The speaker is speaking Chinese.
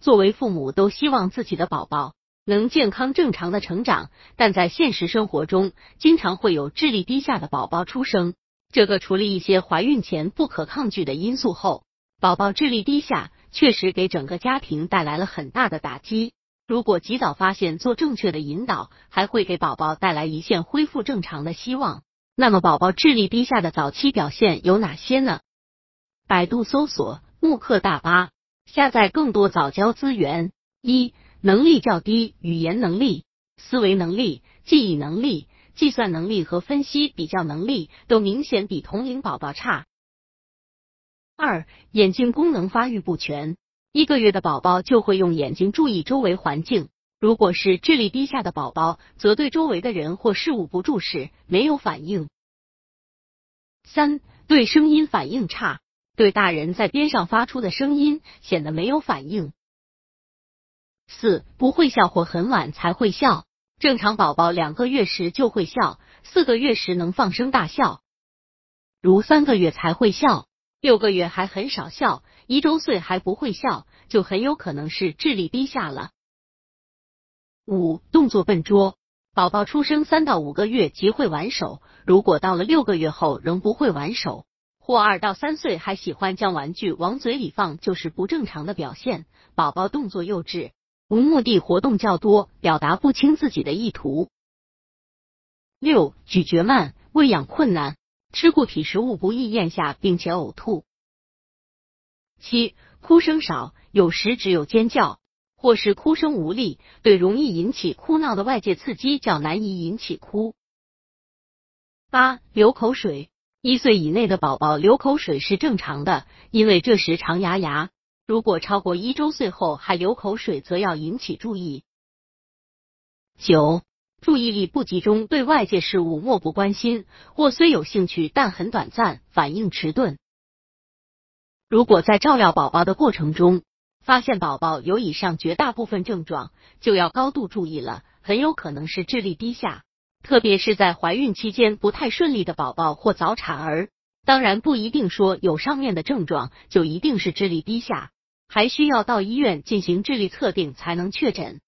作为父母，都希望自己的宝宝能健康正常的成长，但在现实生活中，经常会有智力低下的宝宝出生。这个除了一些怀孕前不可抗拒的因素后，宝宝智力低下确实给整个家庭带来了很大的打击。如果及早发现，做正确的引导，还会给宝宝带来一线恢复正常的希望。那么，宝宝智力低下的早期表现有哪些呢？百度搜索慕课大巴，下载更多早教资源。一、能力较低，语言能力、思维能力、记忆能力、计算能力和分析比较能力都明显比同龄宝宝差。二、眼睛功能发育不全。一个月的宝宝就会用眼睛注意周围环境，如果是智力低下的宝宝，则对周围的人或事物不注视，没有反应。三、对声音反应差，对大人在边上发出的声音显得没有反应。四、不会笑或很晚才会笑，正常宝宝两个月时就会笑，四个月时能放声大笑，如三个月才会笑。六个月还很少笑，一周岁还不会笑，就很有可能是智力低下了。五、动作笨拙，宝宝出生三到五个月即会玩手，如果到了六个月后仍不会玩手，或二到三岁还喜欢将玩具往嘴里放，就是不正常的表现。宝宝动作幼稚，无目的活动较多，表达不清自己的意图。六、咀嚼慢，喂养困难。吃固体食物不易咽下，并且呕吐。七、哭声少，有时只有尖叫，或是哭声无力，对容易引起哭闹的外界刺激较难以引起哭。八、流口水，一岁以内的宝宝流口水是正常的，因为这时常牙牙。如果超过一周岁后还流口水，则要引起注意。九。注意力不集中，对外界事物漠不关心，或虽有兴趣，但很短暂，反应迟钝。如果在照料宝宝的过程中，发现宝宝有以上绝大部分症状，就要高度注意了，很有可能是智力低下。特别是在怀孕期间不太顺利的宝宝或早产儿，当然不一定说有上面的症状就一定是智力低下，还需要到医院进行智力测定才能确诊。